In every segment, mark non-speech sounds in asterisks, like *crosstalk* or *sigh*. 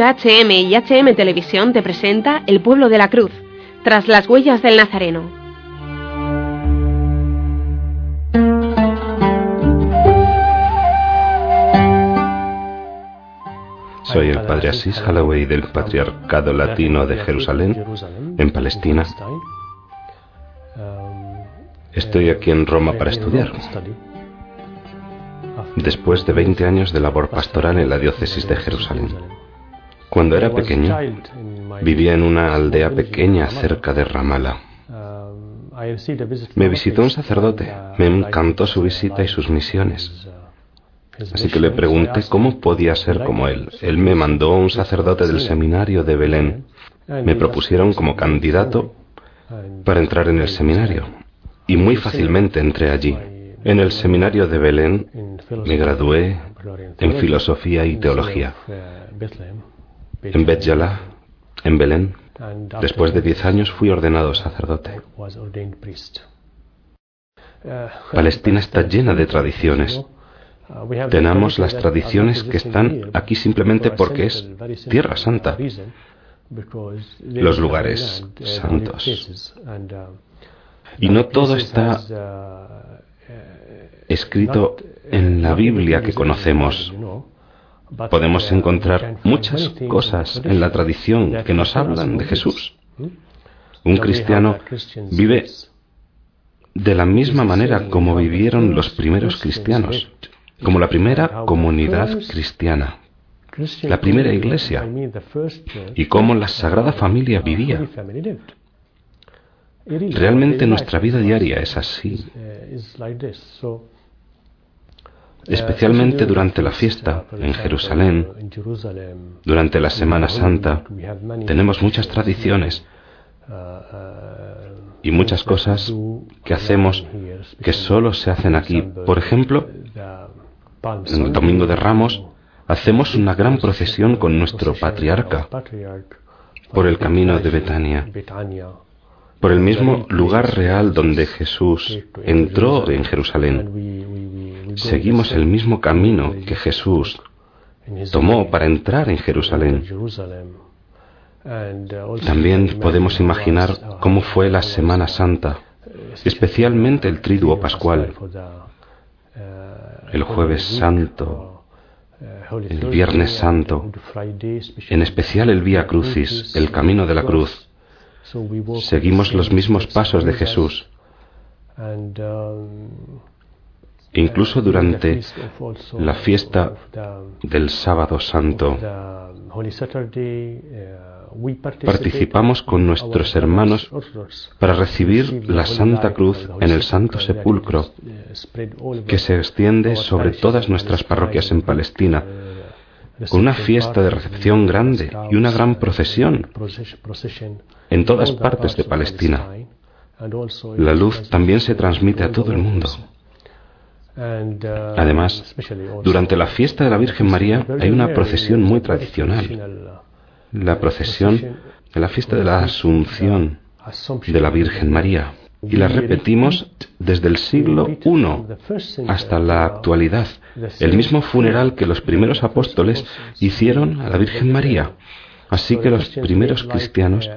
HM y HM Televisión te presenta El pueblo de la cruz, tras las huellas del Nazareno. Soy el padre Asís Holloway del Patriarcado Latino de Jerusalén, en Palestina. Estoy aquí en Roma para estudiar. Después de 20 años de labor pastoral en la diócesis de Jerusalén. Cuando era pequeño, vivía en una aldea pequeña cerca de Ramallah. Me visitó un sacerdote, me encantó su visita y sus misiones. Así que le pregunté cómo podía ser como él. Él me mandó un sacerdote del seminario de Belén. Me propusieron como candidato para entrar en el seminario. Y muy fácilmente entré allí. En el seminario de Belén me gradué en filosofía y teología. En Bet en Belén, después de diez años fui ordenado sacerdote. Palestina está llena de tradiciones. Tenemos las tradiciones que están aquí simplemente porque es tierra santa, los lugares santos. Y no todo está escrito en la Biblia que conocemos. Podemos encontrar muchas cosas en la tradición que nos hablan de Jesús. Un cristiano vive de la misma manera como vivieron los primeros cristianos, como la primera comunidad cristiana, la primera iglesia, y como la Sagrada Familia vivía. Realmente nuestra vida diaria es así especialmente durante la fiesta en Jerusalén, durante la Semana Santa, tenemos muchas tradiciones y muchas cosas que hacemos que solo se hacen aquí. Por ejemplo, en el Domingo de Ramos hacemos una gran procesión con nuestro patriarca por el camino de Betania, por el mismo lugar real donde Jesús entró en Jerusalén seguimos el mismo camino que Jesús tomó para entrar en Jerusalén. También podemos imaginar cómo fue la Semana Santa, especialmente el Triduo Pascual, el Jueves Santo, el Viernes Santo, en especial el Vía Crucis, el Camino de la Cruz. Seguimos los mismos pasos de Jesús. Incluso durante la fiesta del sábado santo, participamos con nuestros hermanos para recibir la Santa Cruz en el Santo Sepulcro, que se extiende sobre todas nuestras parroquias en Palestina, con una fiesta de recepción grande y una gran procesión en todas partes de Palestina. La luz también se transmite a todo el mundo. Además, durante la fiesta de la Virgen María hay una procesión muy tradicional, la procesión de la fiesta de la Asunción de la Virgen María. Y la repetimos desde el siglo I hasta la actualidad, el mismo funeral que los primeros apóstoles hicieron a la Virgen María. Así que los primeros cristianos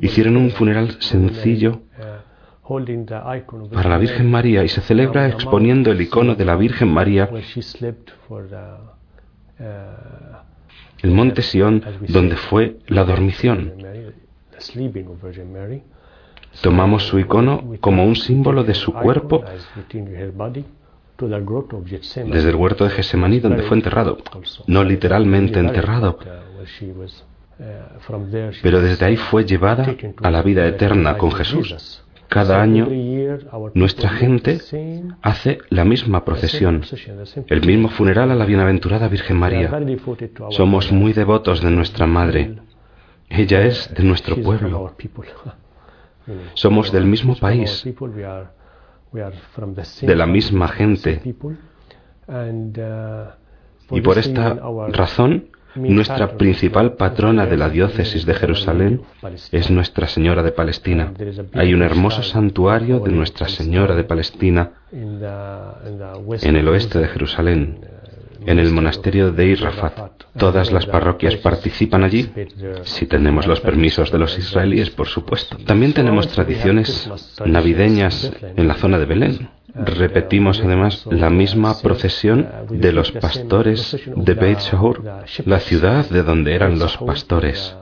hicieron un funeral sencillo para la Virgen María y se celebra exponiendo el icono de la Virgen María el monte Sión donde fue la dormición. Tomamos su icono como un símbolo de su cuerpo desde el huerto de Gesemaní donde fue enterrado, no literalmente enterrado, pero desde ahí fue llevada a la vida eterna con Jesús. Cada año nuestra gente hace la misma procesión, el mismo funeral a la bienaventurada Virgen María. Somos muy devotos de nuestra Madre. Ella es de nuestro pueblo. Somos del mismo país, de la misma gente. Y por esta razón nuestra principal patrona de la diócesis de Jerusalén es Nuestra Señora de Palestina. Hay un hermoso santuario de Nuestra Señora de Palestina en el oeste de Jerusalén, en el monasterio de Irrafat. ¿Todas las parroquias participan allí? Si tenemos los permisos de los israelíes, por supuesto. También tenemos tradiciones navideñas en la zona de Belén. Repetimos además la misma procesión de los pastores de Beit Shahur, la ciudad de donde eran los pastores,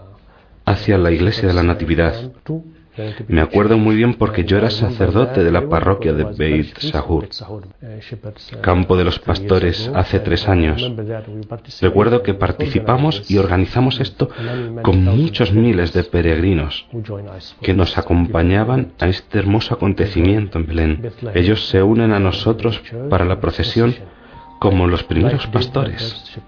hacia la iglesia de la Natividad. Me acuerdo muy bien porque yo era sacerdote de la parroquia de Beit Sahur, campo de los pastores, hace tres años. Recuerdo que participamos y organizamos esto con muchos miles de peregrinos que nos acompañaban a este hermoso acontecimiento en Belén. Ellos se unen a nosotros para la procesión como los primeros pastores.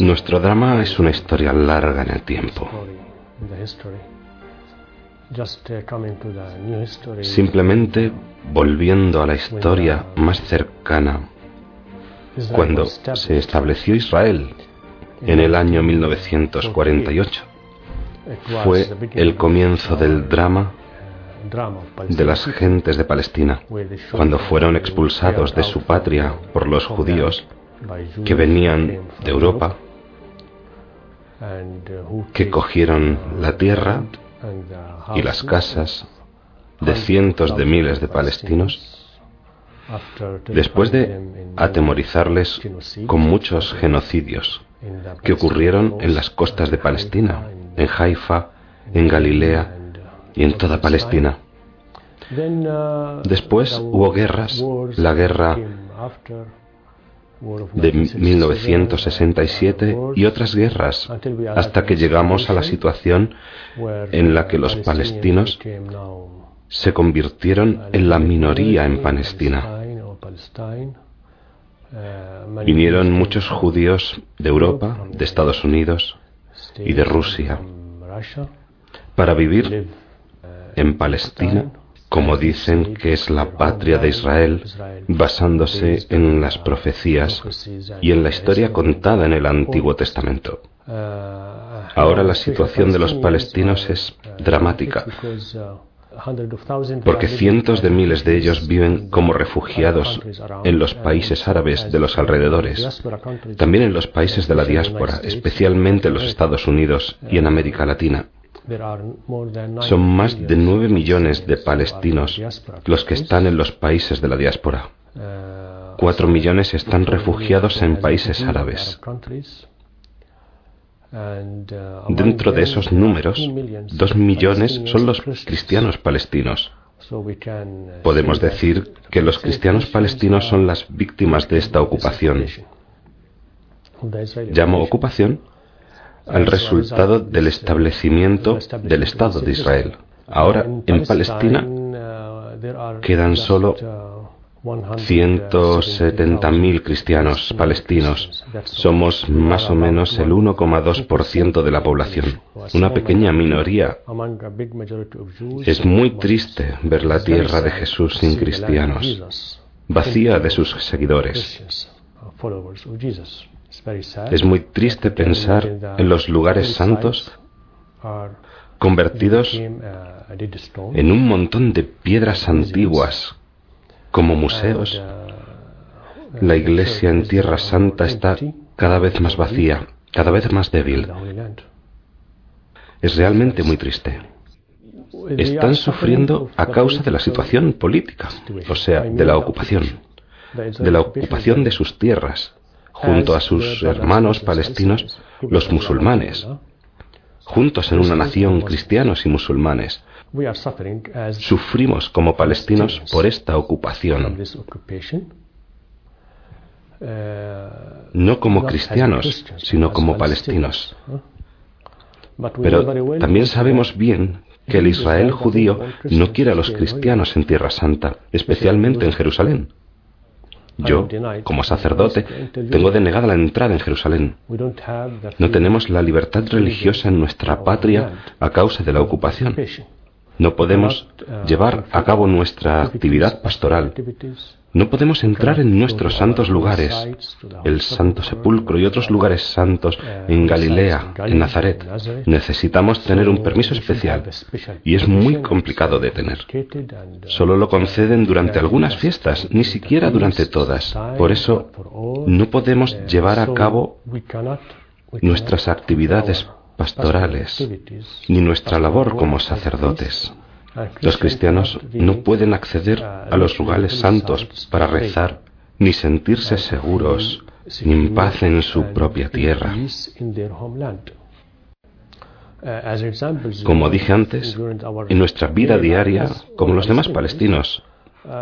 Nuestro drama es una historia larga en el tiempo. Simplemente volviendo a la historia más cercana, cuando se estableció Israel en el año 1948, fue el comienzo del drama de las gentes de Palestina, cuando fueron expulsados de su patria por los judíos que venían de Europa, que cogieron la tierra y las casas de cientos de miles de palestinos, después de atemorizarles con muchos genocidios que ocurrieron en las costas de Palestina, en Haifa, en Galilea y en toda Palestina. Después hubo guerras, la guerra de 1967 y otras guerras, hasta que llegamos a la situación en la que los palestinos se convirtieron en la minoría en Palestina. Vinieron muchos judíos de Europa, de Estados Unidos y de Rusia para vivir en Palestina como dicen que es la patria de Israel, basándose en las profecías y en la historia contada en el Antiguo Testamento. Ahora la situación de los palestinos es dramática, porque cientos de miles de ellos viven como refugiados en los países árabes de los alrededores, también en los países de la diáspora, especialmente en los Estados Unidos y en América Latina. Son más de nueve millones de palestinos los que están en los países de la diáspora. Cuatro millones están refugiados en países árabes. Dentro de esos números, dos millones son los cristianos palestinos. Podemos decir que los cristianos palestinos son las víctimas de esta ocupación. Llamo ocupación al resultado del establecimiento del Estado de Israel. Ahora, en Palestina quedan solo 170.000 cristianos palestinos. Somos más o menos el 1,2% de la población, una pequeña minoría. Es muy triste ver la tierra de Jesús sin cristianos, vacía de sus seguidores. Es muy triste pensar en los lugares santos convertidos en un montón de piedras antiguas como museos. La iglesia en Tierra Santa está cada vez más vacía, cada vez más débil. Es realmente muy triste. Están sufriendo a causa de la situación política, o sea, de la ocupación, de la ocupación de sus tierras, junto a sus hermanos palestinos, los musulmanes, juntos en una nación cristianos y musulmanes. Sufrimos como palestinos por esta ocupación, no como cristianos, sino como palestinos. Pero también sabemos bien que el Israel judío no quiere a los cristianos en Tierra Santa, especialmente en Jerusalén. Yo, como sacerdote, tengo denegada la entrada en Jerusalén. No tenemos la libertad religiosa en nuestra patria a causa de la ocupación. No podemos llevar a cabo nuestra actividad pastoral. No podemos entrar en nuestros santos lugares, el Santo Sepulcro y otros lugares santos en Galilea, en Nazaret. Necesitamos tener un permiso especial y es muy complicado de tener. Solo lo conceden durante algunas fiestas, ni siquiera durante todas. Por eso no podemos llevar a cabo nuestras actividades pastorales ni nuestra labor como sacerdotes. Los cristianos no pueden acceder a los lugares santos para rezar, ni sentirse seguros, ni en paz en su propia tierra. Como dije antes, en nuestra vida diaria, como los demás palestinos,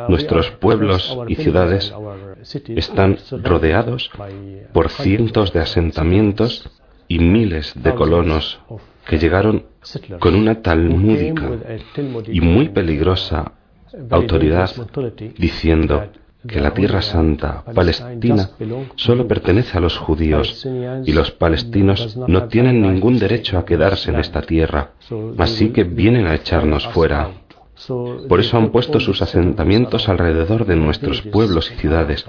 nuestros pueblos y ciudades están rodeados por cientos de asentamientos y miles de colonos que llegaron con una talmúdica y muy peligrosa autoridad diciendo que la Tierra Santa, Palestina, solo pertenece a los judíos y los palestinos no tienen ningún derecho a quedarse en esta tierra, así que vienen a echarnos fuera. Por eso han puesto sus asentamientos alrededor de nuestros pueblos y ciudades,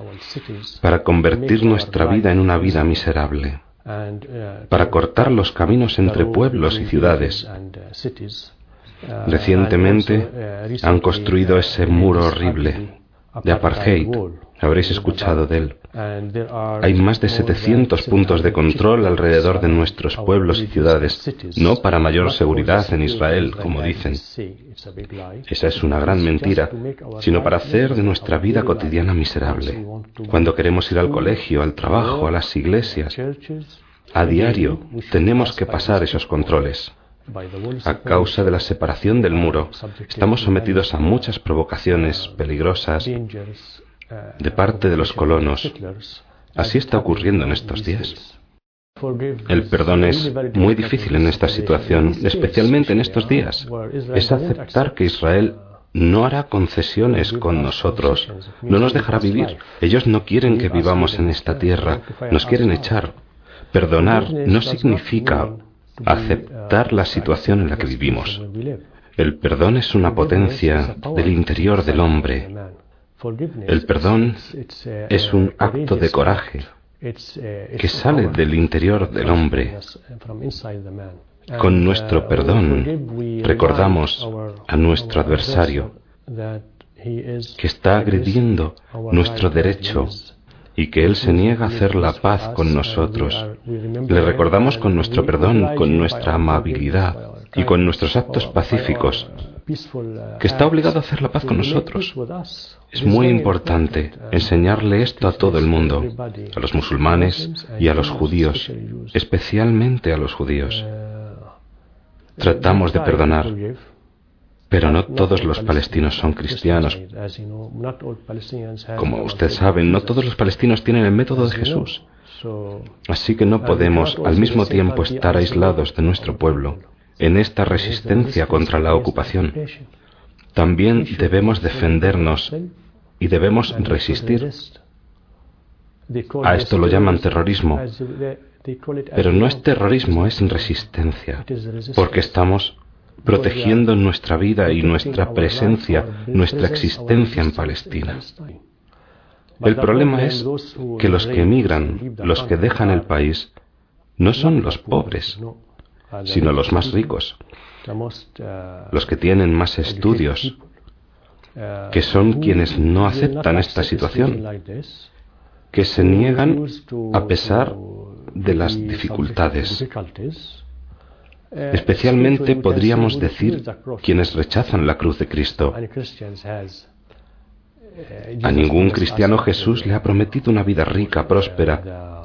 para convertir nuestra vida en una vida miserable para cortar los caminos entre pueblos y ciudades. Recientemente han construido ese muro horrible de apartheid. Habréis escuchado de él. Hay más de 700 puntos de control alrededor de nuestros pueblos y ciudades, no para mayor seguridad en Israel, como dicen. Esa es una gran mentira, sino para hacer de nuestra vida cotidiana miserable. Cuando queremos ir al colegio, al trabajo, a las iglesias, a diario tenemos que pasar esos controles. A causa de la separación del muro, estamos sometidos a muchas provocaciones peligrosas de parte de los colonos. Así está ocurriendo en estos días. El perdón es muy difícil en esta situación, especialmente en estos días. Es aceptar que Israel no hará concesiones con nosotros, no nos dejará vivir. Ellos no quieren que vivamos en esta tierra, nos quieren echar. Perdonar no significa aceptar la situación en la que vivimos. El perdón es una potencia del interior del hombre. El perdón es un acto de coraje que sale del interior del hombre. Con nuestro perdón recordamos a nuestro adversario que está agrediendo nuestro derecho y que Él se niega a hacer la paz con nosotros. Le recordamos con nuestro perdón, con nuestra amabilidad y con nuestros actos pacíficos que está obligado a hacer la paz con nosotros. Es muy importante enseñarle esto a todo el mundo, a los musulmanes y a los judíos, especialmente a los judíos. Tratamos de perdonar, pero no todos los palestinos son cristianos. Como usted sabe, no todos los palestinos tienen el método de Jesús. Así que no podemos al mismo tiempo estar aislados de nuestro pueblo en esta resistencia contra la ocupación. También debemos defendernos y debemos resistir. A esto lo llaman terrorismo, pero no es terrorismo, es resistencia, porque estamos protegiendo nuestra vida y nuestra presencia, nuestra existencia en Palestina. El problema es que los que emigran, los que dejan el país, no son los pobres, sino los más ricos, los que tienen más estudios, que son quienes no aceptan esta situación, que se niegan a pesar de las dificultades. eh, Especialmente podríamos decir quienes rechazan la cruz de Cristo. Eh, A ningún cristiano Jesús le ha prometido una vida rica, próspera,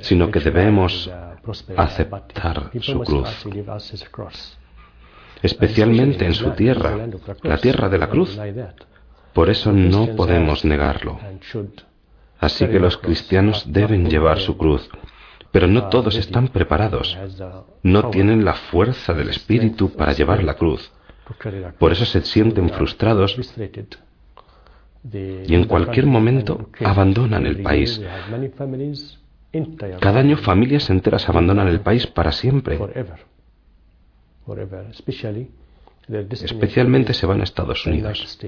sino que debemos aceptar su cruz, especialmente en su tierra, la tierra de la cruz. Por eso no podemos negarlo. Así que los cristianos deben llevar su cruz, pero no todos están preparados, no tienen la fuerza del Espíritu para llevar la cruz. Por eso se sienten frustrados y en cualquier momento abandonan el país. Cada año familias enteras abandonan el país para siempre. Especialmente se van a Estados Unidos.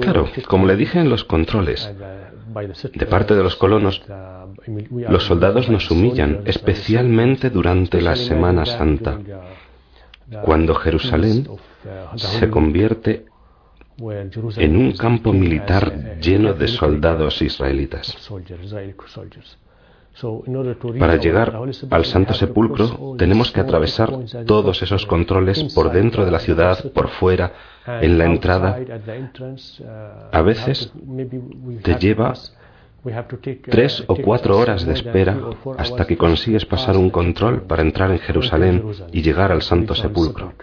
Claro, como le dije en los controles, de parte de los colonos, los soldados nos humillan, especialmente durante la Semana Santa, cuando Jerusalén se convierte en un campo militar lleno de soldados israelitas. Para llegar al Santo Sepulcro tenemos que atravesar todos esos controles por dentro de la ciudad, por fuera, en la entrada. A veces te lleva tres o cuatro horas de espera hasta que consigues pasar un control para entrar en Jerusalén y llegar al Santo Sepulcro.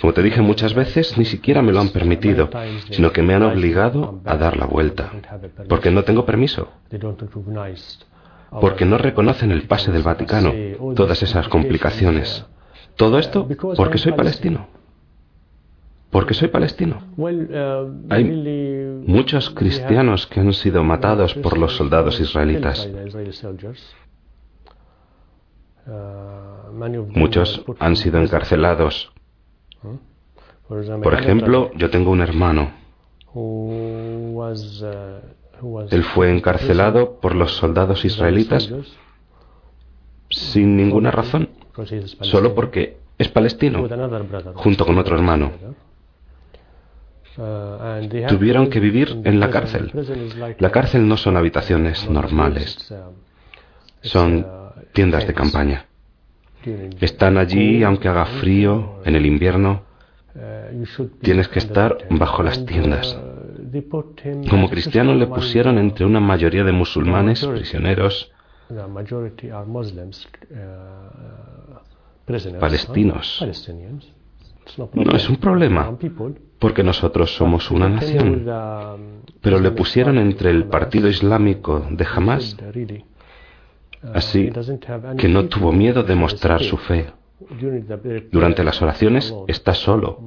Como te dije muchas veces, ni siquiera me lo han permitido, sino que me han obligado a dar la vuelta, porque no tengo permiso, porque no reconocen el pase del Vaticano, todas esas complicaciones. Todo esto porque soy palestino. Porque soy palestino. Hay muchos cristianos que han sido matados por los soldados israelitas. Muchos han sido encarcelados. Por ejemplo, yo tengo un hermano. Él fue encarcelado por los soldados israelitas sin ninguna razón, solo porque es palestino, junto con otro hermano. Tuvieron que vivir en la cárcel. La cárcel no son habitaciones normales, son tiendas de campaña. Están allí aunque haga frío en el invierno. Tienes que estar bajo las tiendas. Como cristiano le pusieron entre una mayoría de musulmanes prisioneros palestinos. No es un problema, porque nosotros somos una nación. Pero le pusieron entre el Partido Islámico de Hamas Así que no tuvo miedo de mostrar su fe. Durante las oraciones está solo,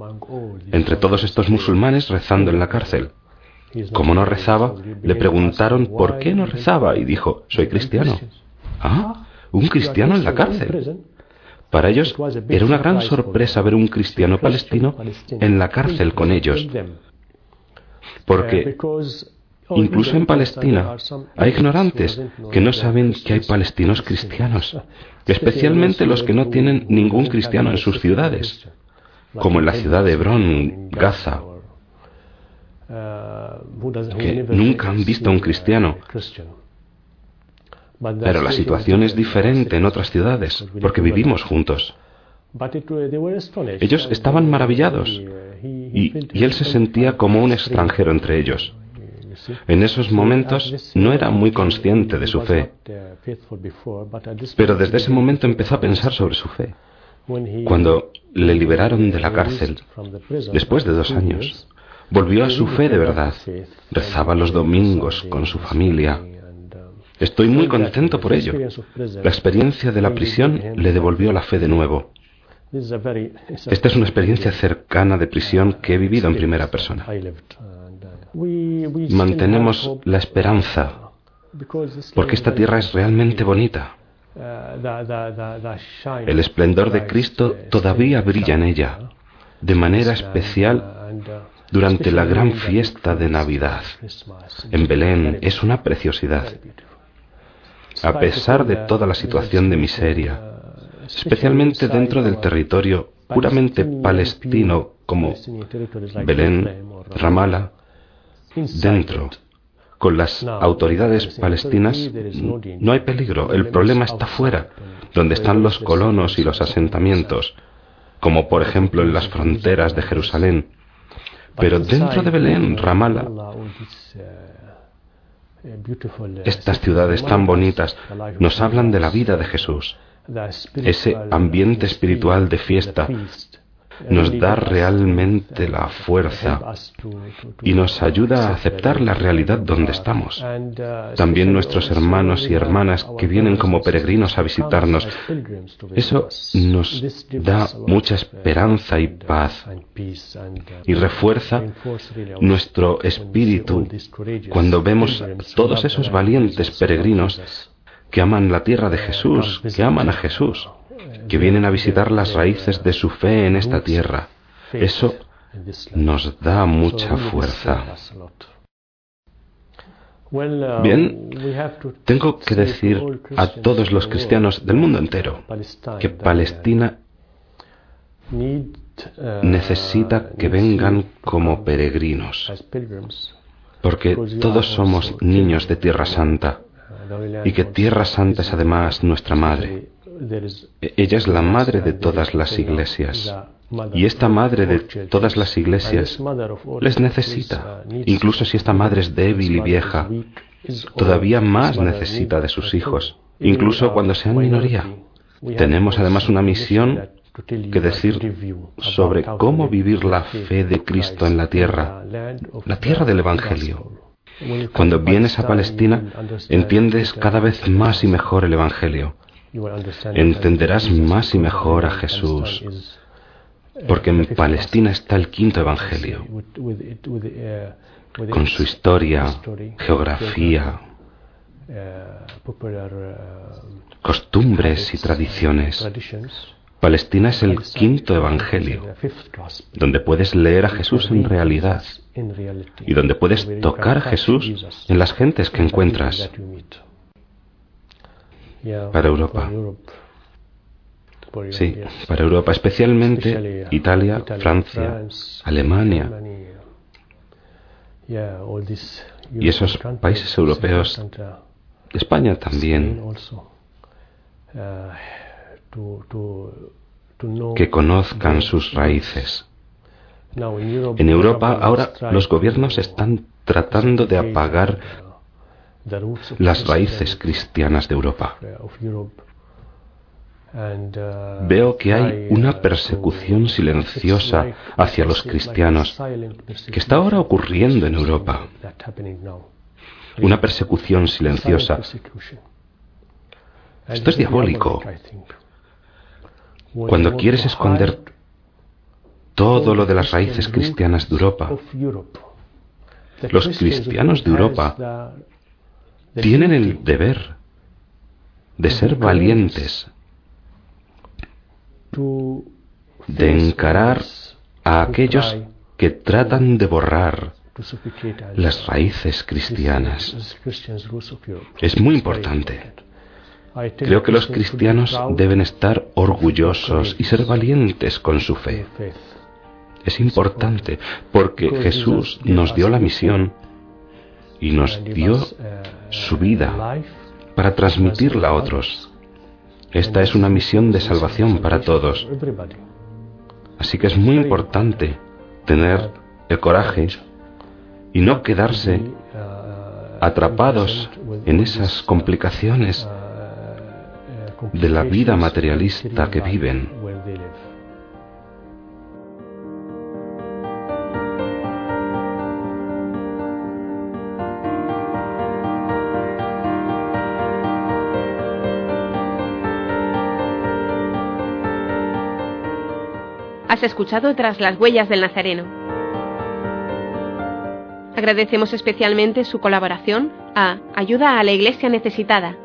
entre todos estos musulmanes rezando en la cárcel. Como no rezaba, le preguntaron por qué no rezaba y dijo, soy cristiano. Ah, un cristiano en la cárcel. Para ellos era una gran sorpresa ver un cristiano palestino en la cárcel con ellos, porque Incluso en Palestina hay ignorantes que no saben que hay palestinos cristianos, *laughs* especialmente los que no tienen ningún cristiano en sus ciudades, como en la ciudad de Hebrón, Gaza, que nunca han visto a un cristiano. Pero la situación es diferente en otras ciudades, porque vivimos juntos. Ellos estaban maravillados y, y él se sentía como un extranjero entre ellos. En esos momentos no era muy consciente de su fe, pero desde ese momento empezó a pensar sobre su fe. Cuando le liberaron de la cárcel, después de dos años, volvió a su fe de verdad. Rezaba los domingos con su familia. Estoy muy contento por ello. La experiencia de la prisión le devolvió la fe de nuevo. Esta es una experiencia cercana de prisión que he vivido en primera persona mantenemos la esperanza, porque esta tierra es realmente bonita. El esplendor de Cristo todavía brilla en ella, de manera especial durante la gran fiesta de Navidad. En Belén es una preciosidad. A pesar de toda la situación de miseria, especialmente dentro del territorio puramente palestino como Belén, Ramallah, dentro con las autoridades palestinas, no hay peligro. El problema está fuera, donde están los colonos y los asentamientos, como por ejemplo en las fronteras de Jerusalén. Pero dentro de Belén, Ramallah, estas ciudades tan bonitas nos hablan de la vida de Jesús, ese ambiente espiritual de fiesta, nos da realmente la fuerza y nos ayuda a aceptar la realidad donde estamos. También nuestros hermanos y hermanas que vienen como peregrinos a visitarnos, eso nos da mucha esperanza y paz y refuerza nuestro espíritu cuando vemos todos esos valientes peregrinos que aman la tierra de Jesús, que aman a Jesús que vienen a visitar las raíces de su fe en esta tierra. Eso nos da mucha fuerza. Bien, tengo que decir a todos los cristianos del mundo entero que Palestina necesita que vengan como peregrinos, porque todos somos niños de Tierra Santa y que Tierra Santa es además nuestra madre. Ella es la madre de todas las iglesias. Y esta madre de todas las iglesias les necesita. Incluso si esta madre es débil y vieja, todavía más necesita de sus hijos, incluso cuando sean minoría. Tenemos además una misión que decir sobre cómo vivir la fe de Cristo en la tierra, la tierra del Evangelio. Cuando vienes a Palestina, entiendes cada vez más y mejor el Evangelio entenderás más y mejor a Jesús, porque en Palestina está el quinto Evangelio, con su historia, geografía, costumbres y tradiciones. Palestina es el quinto Evangelio, donde puedes leer a Jesús en realidad y donde puedes tocar a Jesús en las gentes que encuentras para Europa. Sí, para Europa, especialmente Italia, Francia, Alemania. Y esos países europeos, España también, que conozcan sus raíces. En Europa ahora los gobiernos están tratando de apagar las raíces cristianas de Europa. Veo que hay una persecución silenciosa hacia los cristianos que está ahora ocurriendo en Europa. Una persecución silenciosa. Esto es diabólico. Cuando quieres esconder todo lo de las raíces cristianas de Europa, los cristianos de Europa tienen el deber de ser valientes, de encarar a aquellos que tratan de borrar las raíces cristianas. Es muy importante. Creo que los cristianos deben estar orgullosos y ser valientes con su fe. Es importante porque Jesús nos dio la misión y nos dio su vida para transmitirla a otros. Esta es una misión de salvación para todos. Así que es muy importante tener el coraje y no quedarse atrapados en esas complicaciones de la vida materialista que viven. Escuchado tras las huellas del Nazareno. Agradecemos especialmente su colaboración a Ayuda a la Iglesia Necesitada,